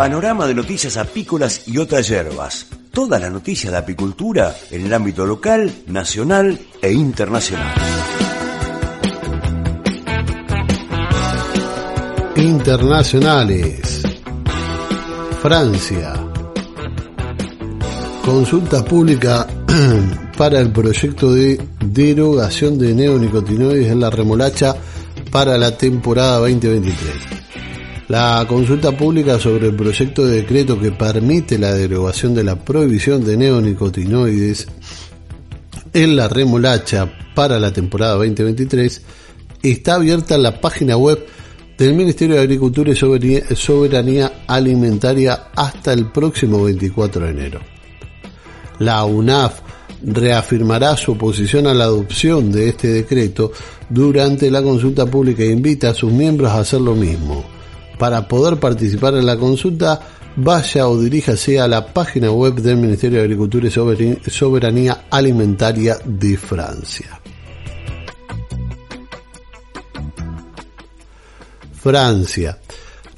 panorama de noticias apícolas y otras hierbas. Toda la noticia de apicultura en el ámbito local, nacional e internacional. Internacionales. Francia. Consulta pública para el proyecto de derogación de neonicotinoides en la remolacha para la temporada 2023. La consulta pública sobre el proyecto de decreto que permite la derogación de la prohibición de neonicotinoides en la remolacha para la temporada 2023 está abierta en la página web del Ministerio de Agricultura y Soberanía Alimentaria hasta el próximo 24 de enero. La UNAF reafirmará su oposición a la adopción de este decreto durante la consulta pública e invita a sus miembros a hacer lo mismo. Para poder participar en la consulta, vaya o diríjase a la página web del Ministerio de Agricultura y Soberanía Alimentaria de Francia. Francia.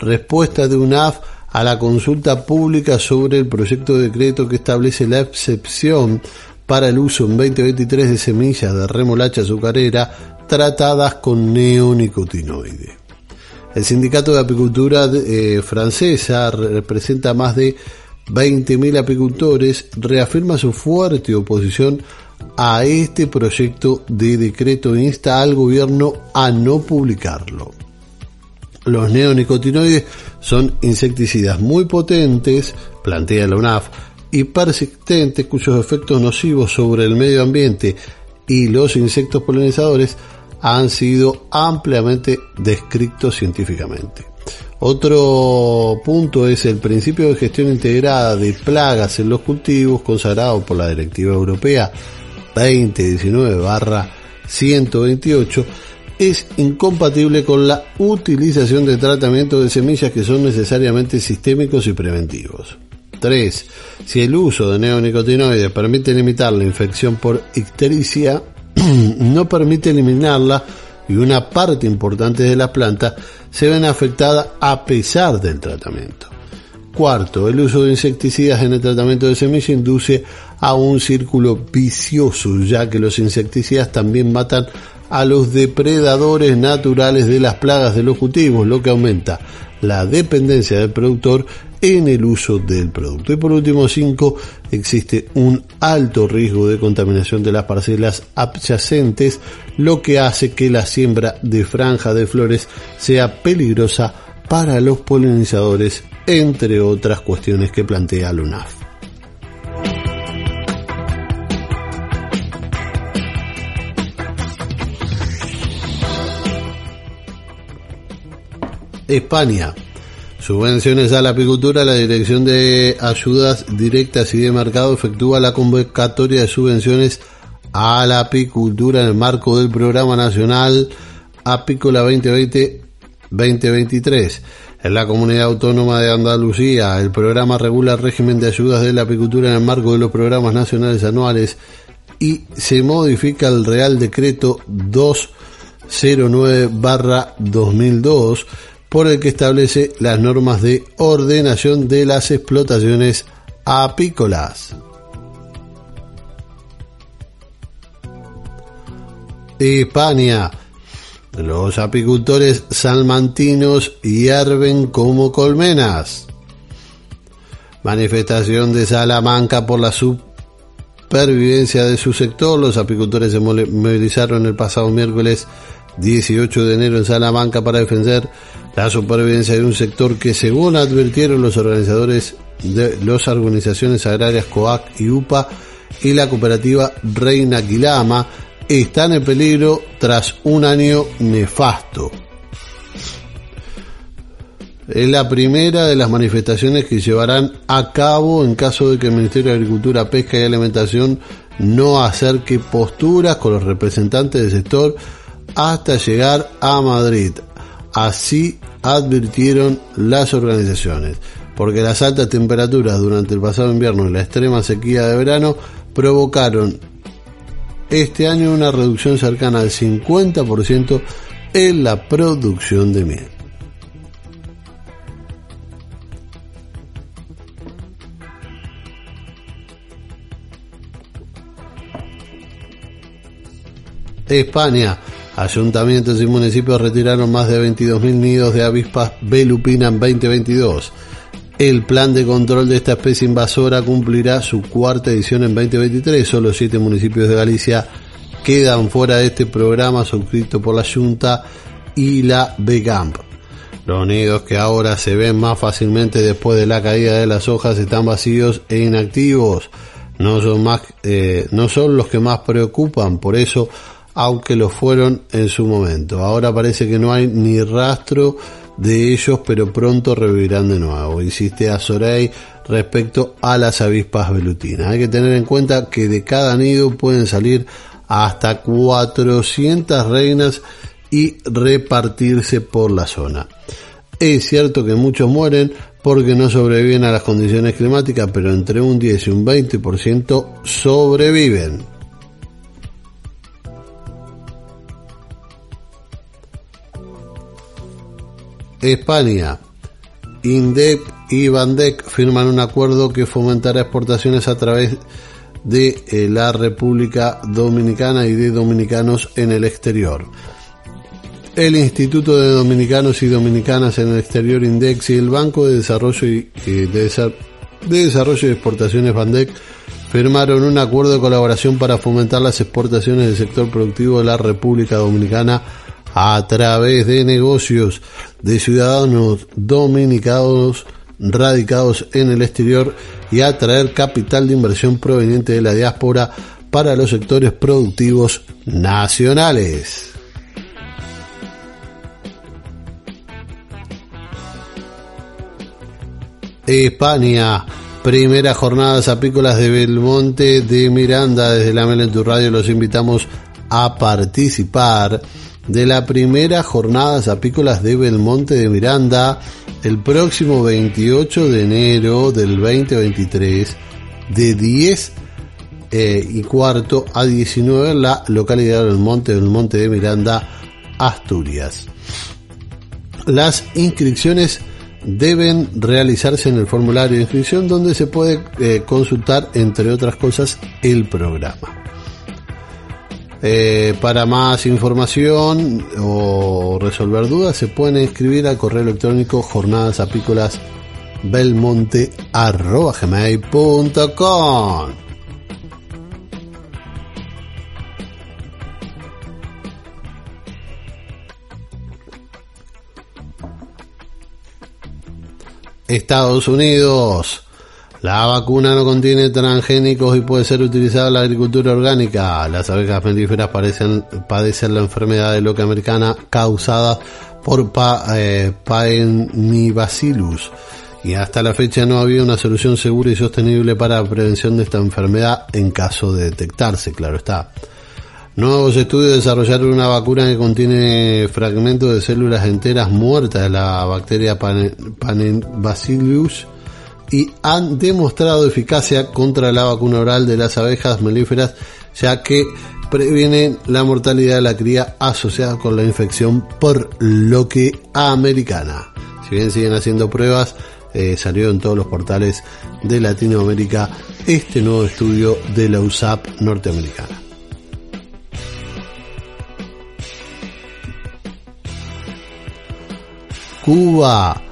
Respuesta de UNAF a la consulta pública sobre el proyecto de decreto que establece la excepción para el uso en 2023 de semillas de remolacha azucarera tratadas con neonicotinoides. El sindicato de apicultura eh, francesa representa más de 20.000 apicultores, reafirma su fuerte oposición a este proyecto de decreto e insta al gobierno a no publicarlo. Los neonicotinoides son insecticidas muy potentes, plantea la UNAF, y persistentes cuyos efectos nocivos sobre el medio ambiente y los insectos polinizadores han sido ampliamente descritos científicamente. Otro punto es el principio de gestión integrada de plagas en los cultivos consagrado por la Directiva Europea 2019-128 es incompatible con la utilización de tratamientos de semillas que son necesariamente sistémicos y preventivos. 3. Si el uso de neonicotinoides permite limitar la infección por ictericia, no permite eliminarla y una parte importante de la planta se ven afectadas a pesar del tratamiento. Cuarto, el uso de insecticidas en el tratamiento de semilla induce a un círculo vicioso, ya que los insecticidas también matan a los depredadores naturales de las plagas de los cultivos, lo que aumenta la dependencia del productor en el uso del producto. Y por último, 5, existe un alto riesgo de contaminación de las parcelas adyacentes, lo que hace que la siembra de franja de flores sea peligrosa para los polinizadores, entre otras cuestiones que plantea LUNAF. España Subvenciones a la apicultura, la Dirección de Ayudas Directas y de Mercado efectúa la convocatoria de subvenciones a la apicultura en el marco del Programa Nacional Apícola 2020-2023. En la Comunidad Autónoma de Andalucía, el programa regula el régimen de ayudas de la apicultura en el marco de los programas nacionales anuales y se modifica el Real Decreto 209-2002 por el que establece las normas de ordenación de las explotaciones apícolas. España. Los apicultores salmantinos hierven como colmenas. Manifestación de Salamanca por la supervivencia de su sector. Los apicultores se movilizaron el pasado miércoles 18 de enero en Salamanca para defender la supervivencia de un sector que según advirtieron los organizadores de las organizaciones agrarias COAC y UPA y la cooperativa Reina Quilama están en peligro tras un año nefasto. Es la primera de las manifestaciones que llevarán a cabo en caso de que el Ministerio de Agricultura, Pesca y Alimentación no acerque posturas con los representantes del sector hasta llegar a Madrid. Así advirtieron las organizaciones, porque las altas temperaturas durante el pasado invierno y la extrema sequía de verano provocaron este año una reducción cercana al 50% en la producción de miel. España Ayuntamientos y municipios retiraron más de 22.000 nidos de avispas belupina en 2022. El plan de control de esta especie invasora cumplirá su cuarta edición en 2023. Solo siete municipios de Galicia quedan fuera de este programa suscrito por la Junta y la BEGAMP. Los nidos que ahora se ven más fácilmente después de la caída de las hojas están vacíos e inactivos. No son, más, eh, no son los que más preocupan, por eso, aunque lo fueron en su momento. Ahora parece que no hay ni rastro de ellos, pero pronto revivirán de nuevo. Insiste a Sorey respecto a las avispas velutinas. Hay que tener en cuenta que de cada nido pueden salir hasta 400 reinas y repartirse por la zona. Es cierto que muchos mueren porque no sobreviven a las condiciones climáticas, pero entre un 10 y un 20% sobreviven. España. INDEP y BANDEC firman un acuerdo que fomentará exportaciones a través de eh, la República Dominicana y de dominicanos en el exterior. El Instituto de Dominicanos y Dominicanas en el Exterior INDEX y el Banco de Desarrollo y, de, de Desarrollo y Exportaciones BANDEC firmaron un acuerdo de colaboración para fomentar las exportaciones del sector productivo de la República Dominicana a través de negocios de ciudadanos dominicanos radicados en el exterior y atraer capital de inversión proveniente de la diáspora para los sectores productivos nacionales. España, primera jornadas apícolas de Belmonte de Miranda. Desde la Melentu Radio los invitamos a participar de la primera jornadas apícolas de Belmonte de Miranda el próximo 28 de enero del 2023 de 10 eh, y cuarto a 19 en la localidad del Monte del Monte de Miranda, Asturias. Las inscripciones deben realizarse en el formulario de inscripción donde se puede eh, consultar entre otras cosas el programa. Eh, para más información o resolver dudas se pueden escribir al correo electrónico jornadas apícolas Estados Unidos la vacuna no contiene transgénicos y puede ser utilizada en la agricultura orgánica. Las abejas melíferas padecen la enfermedad de loca americana causada por pa, eh, y hasta la fecha no había una solución segura y sostenible para la prevención de esta enfermedad en caso de detectarse, claro está. Nuevos estudios desarrollaron una vacuna que contiene fragmentos de células enteras muertas de la bacteria Paenibacillus y han demostrado eficacia contra la vacuna oral de las abejas melíferas, ya que previenen la mortalidad de la cría asociada con la infección por loque americana. Si bien siguen haciendo pruebas, eh, salió en todos los portales de Latinoamérica este nuevo estudio de la USAP norteamericana. Cuba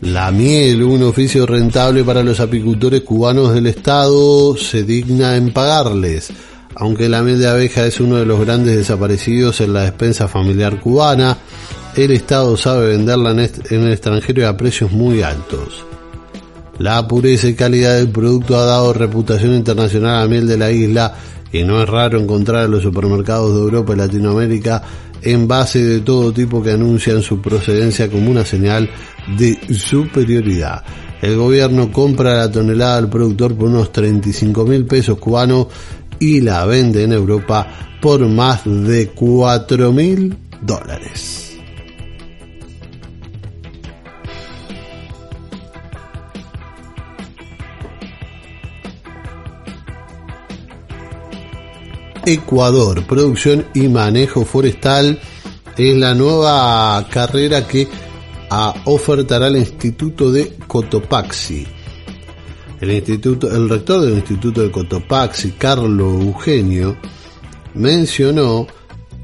la miel, un oficio rentable para los apicultores cubanos del Estado, se digna en pagarles. Aunque la miel de abeja es uno de los grandes desaparecidos en la despensa familiar cubana, el Estado sabe venderla en el extranjero a precios muy altos. La pureza y calidad del producto ha dado reputación internacional a miel de la isla y no es raro encontrar en los supermercados de Europa y Latinoamérica envases de todo tipo que anuncian su procedencia como una señal de superioridad. El gobierno compra la tonelada al productor por unos 35 mil pesos cubanos y la vende en Europa por más de 4 mil dólares. Ecuador, producción y manejo forestal es la nueva carrera que ofertará el Instituto de Cotopaxi. El, instituto, el rector del Instituto de Cotopaxi, Carlos Eugenio, mencionó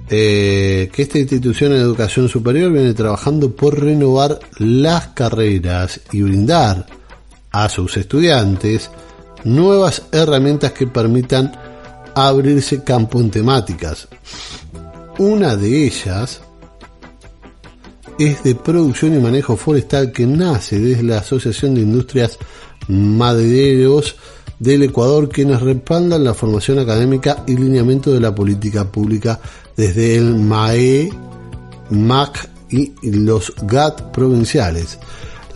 eh, que esta institución de educación superior viene trabajando por renovar las carreras y brindar a sus estudiantes nuevas herramientas que permitan abrirse campo en temáticas. Una de ellas es de producción y manejo forestal que nace desde la Asociación de Industrias Madereros del Ecuador, quienes respaldan la formación académica y lineamiento de la política pública desde el MAE, MAC y los GAT provinciales.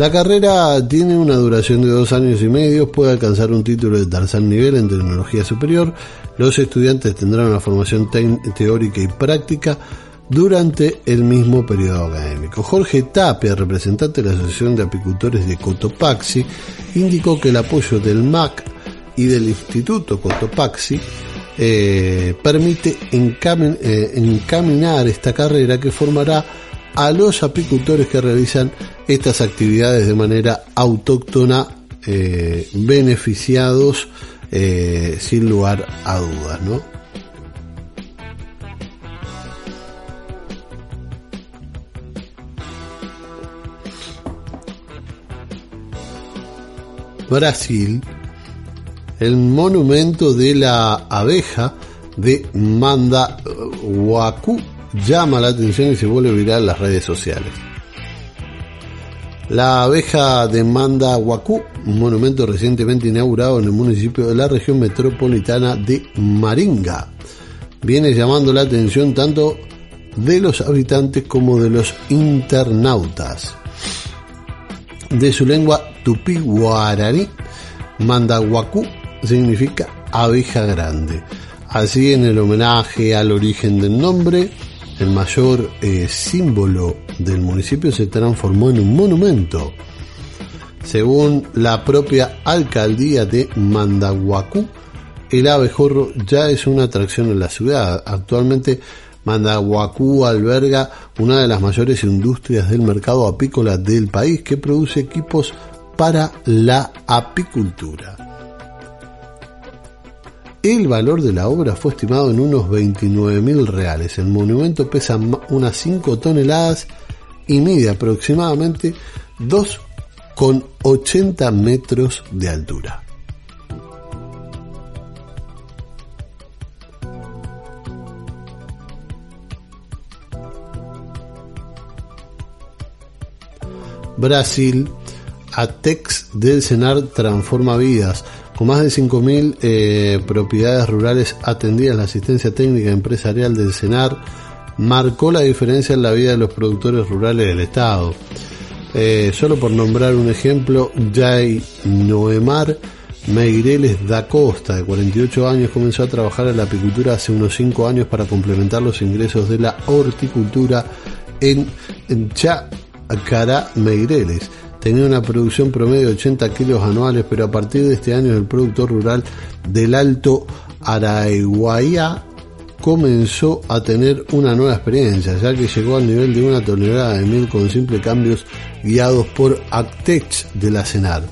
La carrera tiene una duración de dos años y medio, puede alcanzar un título de tercer nivel en tecnología superior. Los estudiantes tendrán una formación teórica y práctica durante el mismo periodo académico. Jorge Tapia, representante de la Asociación de Apicultores de Cotopaxi, indicó que el apoyo del MAC y del Instituto Cotopaxi eh, permite eh, encaminar esta carrera que formará a los apicultores que realizan estas actividades de manera autóctona eh, beneficiados sin lugar a dudas, ¿no? Brasil el monumento de la abeja de Manda Huacu llama la atención y se vuelve viral en las redes sociales. La abeja de Manda Huacu, un monumento recientemente inaugurado en el municipio de la región metropolitana de Maringa, viene llamando la atención tanto de los habitantes como de los internautas. De su lengua tupí guaraní, Mandahuacu significa abeja grande. Así en el homenaje al origen del nombre, el mayor eh, símbolo del municipio se transformó en un monumento. Según la propia alcaldía de Mandahuacú, el abejorro ya es una atracción en la ciudad. Actualmente Mandahuacú alberga una de las mayores industrias del mercado apícola del país que produce equipos para la apicultura. El valor de la obra fue estimado en unos 29 mil reales. El monumento pesa unas 5 toneladas y mide aproximadamente 2,80 metros de altura. Brasil, ATEX del Senar transforma vidas. Con más de 5.000 eh, propiedades rurales atendidas, la asistencia técnica empresarial del CENAR marcó la diferencia en la vida de los productores rurales del Estado. Eh, solo por nombrar un ejemplo, Jay Noemar Meireles da Costa, de 48 años, comenzó a trabajar en la apicultura hace unos 5 años para complementar los ingresos de la horticultura en Chacará Meireles tenía una producción promedio de 80 kilos anuales, pero a partir de este año el productor rural del Alto Araguaia comenzó a tener una nueva experiencia, ya que llegó al nivel de una tonelada de miel con simples cambios guiados por Actech de la Senar.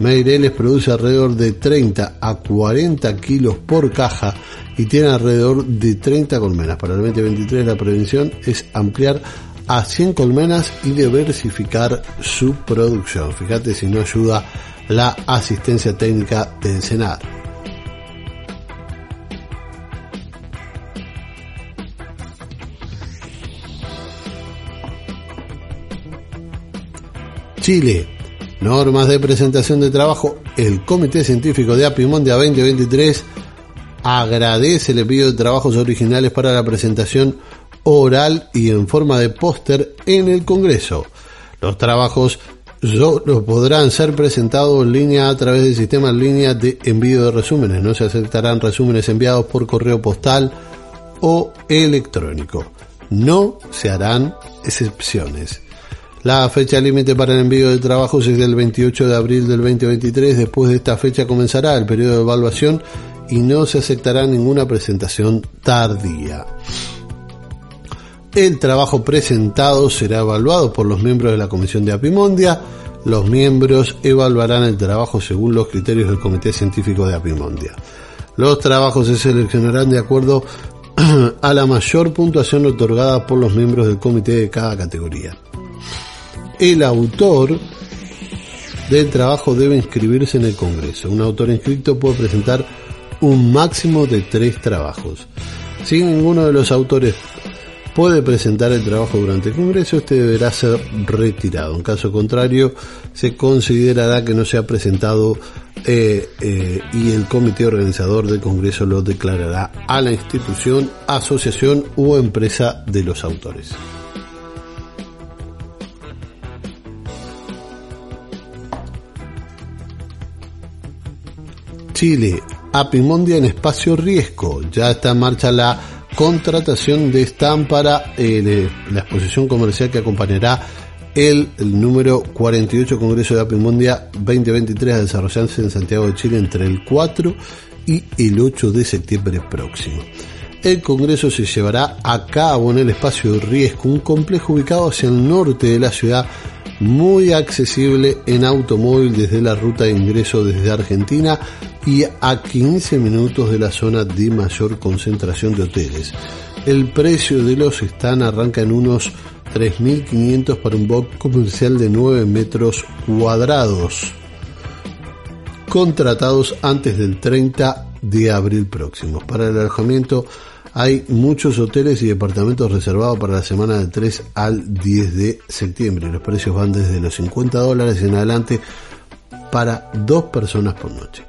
Meireles produce alrededor de 30 a 40 kilos por caja y tiene alrededor de 30 colmenas. Para el 2023 la prevención es ampliar a 100 colmenas y diversificar su producción. Fíjate si no ayuda la asistencia técnica de Ensenar. Chile. Normas de presentación de trabajo. El Comité Científico de Apimondia 2023 agradece el envío de trabajos originales para la presentación oral y en forma de póster en el Congreso. Los trabajos solo podrán ser presentados en línea a través del sistema en línea de envío de resúmenes. No se aceptarán resúmenes enviados por correo postal o electrónico. No se harán excepciones. La fecha límite para el envío de trabajos es del 28 de abril del 2023. Después de esta fecha comenzará el periodo de evaluación y no se aceptará ninguna presentación tardía. El trabajo presentado será evaluado por los miembros de la Comisión de Apimondia. Los miembros evaluarán el trabajo según los criterios del Comité Científico de Apimondia. Los trabajos se seleccionarán de acuerdo a la mayor puntuación otorgada por los miembros del comité de cada categoría. El autor del trabajo debe inscribirse en el Congreso. Un autor inscrito puede presentar un máximo de tres trabajos. Si ninguno de los autores puede presentar el trabajo durante el Congreso, este deberá ser retirado. En caso contrario, se considerará que no se ha presentado eh, eh, y el comité organizador del Congreso lo declarará a la institución, asociación u empresa de los autores. Chile, Apimondia en espacio riesgo. Ya está en marcha la contratación de stand para eh, la exposición comercial que acompañará el, número 48 Congreso de Apimondia 2023 a desarrollarse en Santiago de Chile entre el 4 y el 8 de septiembre próximo. El Congreso se llevará a cabo en el espacio Riesgo, un complejo ubicado hacia el norte de la ciudad, muy accesible en automóvil desde la ruta de ingreso desde Argentina y a 15 minutos de la zona de mayor concentración de hoteles. El precio de los están arranca en unos 3.500 para un box comercial de 9 metros cuadrados, contratados antes del 30 de abril próximo. Para el alojamiento hay muchos hoteles y departamentos reservados para la semana del 3 al 10 de septiembre. Los precios van desde los 50 dólares en adelante para dos personas por noche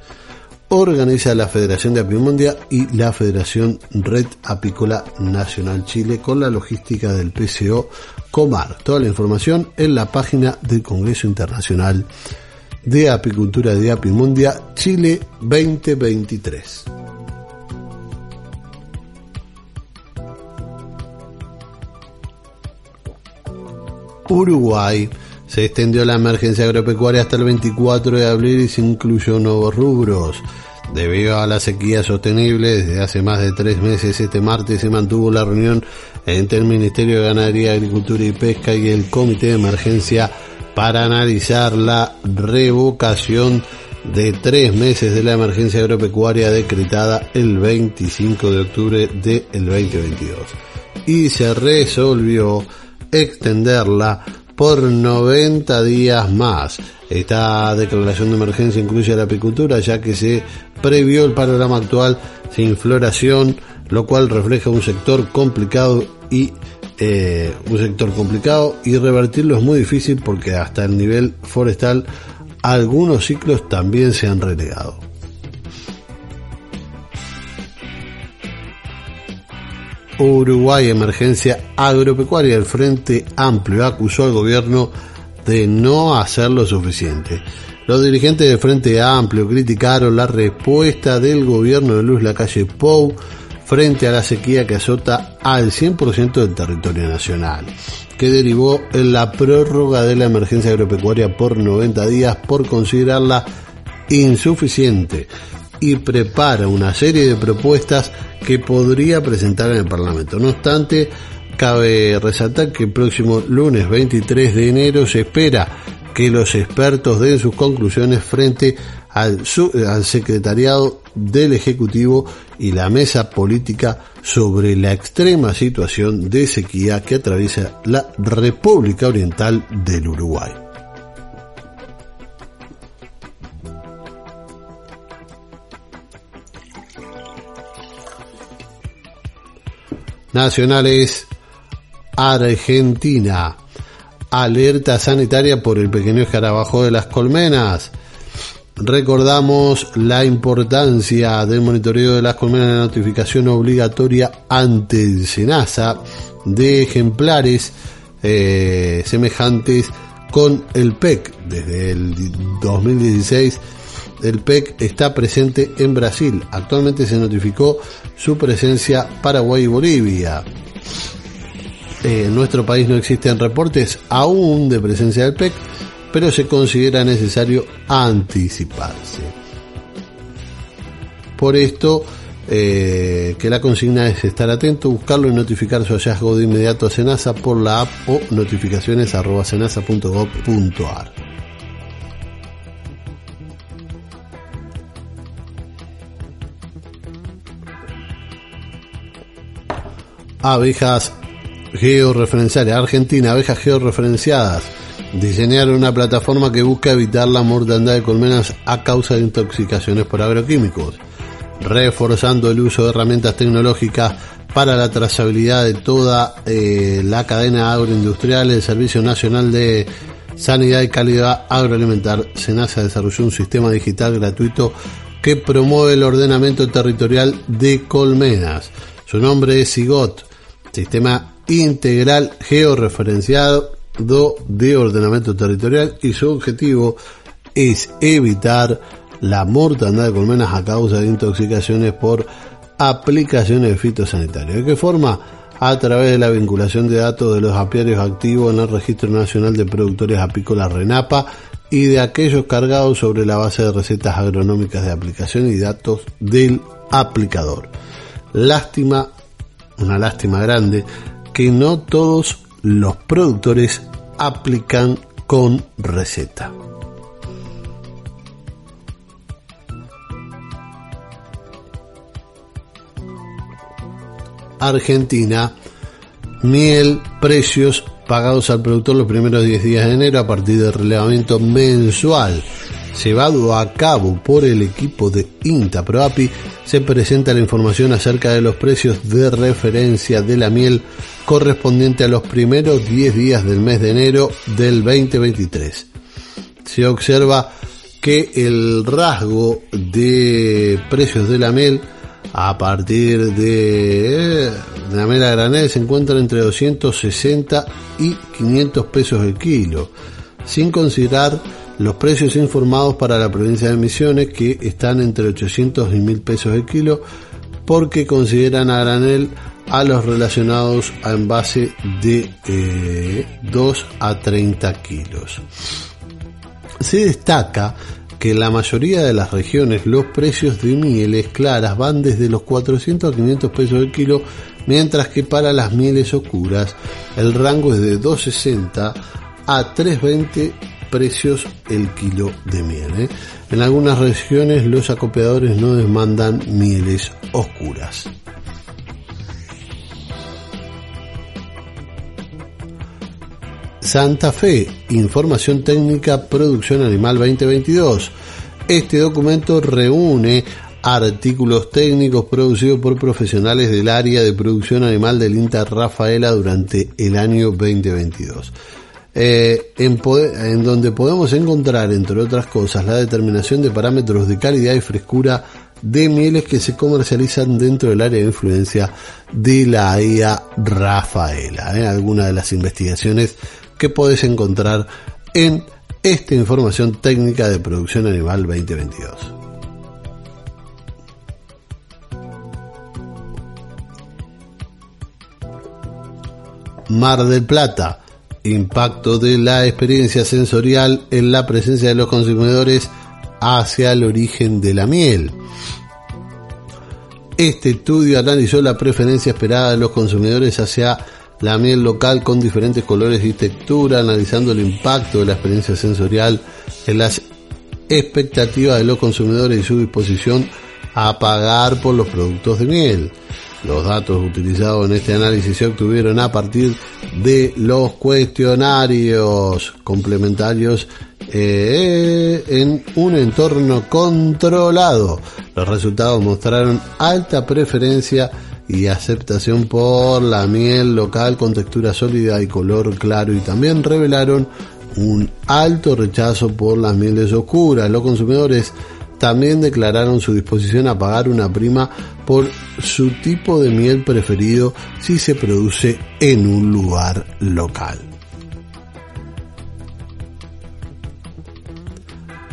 organiza la Federación de Apimondia y la Federación Red Apícola Nacional Chile con la logística del PCO Comar. Toda la información en la página del Congreso Internacional de Apicultura de Apimondia Chile 2023. Uruguay se extendió la emergencia agropecuaria hasta el 24 de abril y se incluyó nuevos rubros. Debido a la sequía sostenible, desde hace más de tres meses, este martes se mantuvo la reunión entre el Ministerio de Ganadería, Agricultura y Pesca y el Comité de Emergencia para analizar la revocación de tres meses de la emergencia agropecuaria decretada el 25 de octubre del 2022. Y se resolvió extenderla por 90 días más. Esta declaración de emergencia incluye a la apicultura ya que se previó el panorama actual sin floración, lo cual refleja un sector complicado y eh, un sector complicado y revertirlo es muy difícil porque hasta el nivel forestal algunos ciclos también se han relegado. Uruguay Emergencia Agropecuaria. El Frente Amplio acusó al gobierno de no hacer lo suficiente. Los dirigentes del Frente Amplio criticaron la respuesta del gobierno de Luz Lacalle Pou frente a la sequía que azota al 100% del territorio nacional, que derivó en la prórroga de la emergencia agropecuaria por 90 días por considerarla insuficiente y prepara una serie de propuestas que podría presentar en el Parlamento. No obstante, cabe resaltar que el próximo lunes 23 de enero se espera que los expertos den sus conclusiones frente al, al secretariado del Ejecutivo y la mesa política sobre la extrema situación de sequía que atraviesa la República Oriental del Uruguay. Nacionales Argentina. Alerta sanitaria por el pequeño escarabajo de las colmenas. Recordamos la importancia del monitoreo de las colmenas, la notificación obligatoria ante el SENASA de ejemplares eh, semejantes con el PEC. Desde el 2016 el PEC está presente en Brasil. Actualmente se notificó su presencia Paraguay y Bolivia. en nuestro país no existen reportes aún de presencia del PEC, pero se considera necesario anticiparse. Por esto, eh, que la consigna es estar atento, buscarlo y notificar su hallazgo de inmediato a Senasa por la app o notificaciones abejas georreferenciales, Argentina, abejas georreferenciadas, diseñaron una plataforma que busca evitar la mortandad de colmenas a causa de intoxicaciones por agroquímicos, reforzando el uso de herramientas tecnológicas para la trazabilidad de toda eh, la cadena agroindustrial, el Servicio Nacional de Sanidad y Calidad Agroalimentar, SENASA desarrolló un sistema digital gratuito que promueve el ordenamiento territorial de colmenas. Su nombre es SIGOT, Sistema Integral Georreferenciado de Ordenamiento Territorial y su objetivo es evitar la mortandad de colmenas a causa de intoxicaciones por aplicaciones fitosanitarias. ¿De qué forma? A través de la vinculación de datos de los apiarios activos en el Registro Nacional de Productores Apícolas RENAPA y de aquellos cargados sobre la base de recetas agronómicas de aplicación y datos del aplicador. Lástima, una lástima grande, que no todos los productores aplican con receta. Argentina, miel, precios pagados al productor los primeros 10 días de enero a partir del relevamiento mensual llevado a cabo por el equipo de INTA ProAPI, se presenta la información acerca de los precios de referencia de la miel correspondiente a los primeros 10 días del mes de enero del 2023. Se observa que el rasgo de precios de la miel a partir de, la mela granel se encuentra entre 260 y 500 pesos el kilo, sin considerar los precios informados para la provincia de Misiones que están entre 800 y 1000 pesos el kilo porque consideran a granel a los relacionados a envase de 2 eh, a 30 kilos. Se destaca que en la mayoría de las regiones los precios de mieles claras van desde los 400 a 500 pesos el kilo, mientras que para las mieles oscuras el rango es de 260 a 320 precios el kilo de miel. ¿eh? En algunas regiones los acopiadores no demandan mieles oscuras. Santa Fe, Información Técnica Producción Animal 2022. Este documento reúne artículos técnicos producidos por profesionales del área de producción animal del INTA Rafaela durante el año 2022. Eh, en, donde podemos encontrar, entre otras cosas, la determinación de parámetros de calidad y frescura de mieles que se comercializan dentro del área de influencia de la AIA Rafaela. ¿eh? Algunas de las investigaciones que podés encontrar en esta información técnica de producción animal 2022. Mar del Plata. Impacto de la experiencia sensorial en la presencia de los consumidores hacia el origen de la miel. Este estudio analizó la preferencia esperada de los consumidores hacia la miel local con diferentes colores y textura, analizando el impacto de la experiencia sensorial en las expectativas de los consumidores y su disposición a pagar por los productos de miel. Los datos utilizados en este análisis se obtuvieron a partir de los cuestionarios complementarios eh, en un entorno controlado. Los resultados mostraron alta preferencia y aceptación por la miel local con textura sólida y color claro y también revelaron un alto rechazo por las mieles oscuras. Los consumidores también declararon su disposición a pagar una prima por su tipo de miel preferido si se produce en un lugar local.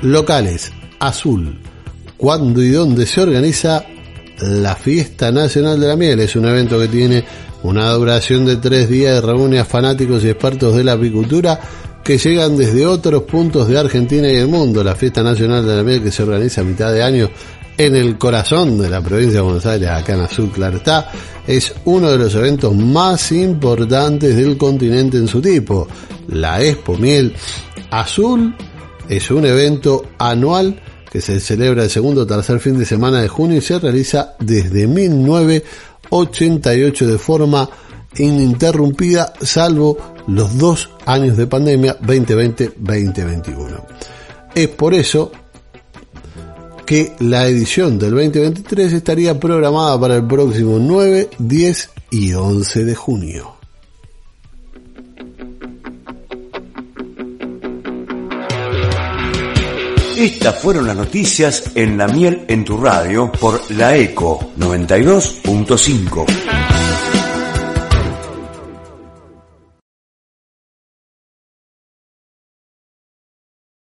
Locales, azul. ¿Cuándo y dónde se organiza la Fiesta Nacional de la Miel. Es un evento que tiene una duración de tres días y reúne a fanáticos y expertos de la apicultura que llegan desde otros puntos de Argentina y el mundo. La Fiesta Nacional de la Miel que se organiza a mitad de año en el corazón de la provincia de Buenos Aires, acá en Azul, es uno de los eventos más importantes del continente en su tipo. La Expo Miel Azul es un evento anual que se celebra el segundo o tercer fin de semana de junio y se realiza desde 1988 de forma ininterrumpida salvo los dos años de pandemia 2020-2021. Es por eso que la edición del 2023 estaría programada para el próximo 9, 10 y 11 de junio. Estas fueron las noticias en La Miel en tu radio por La Eco 92.5.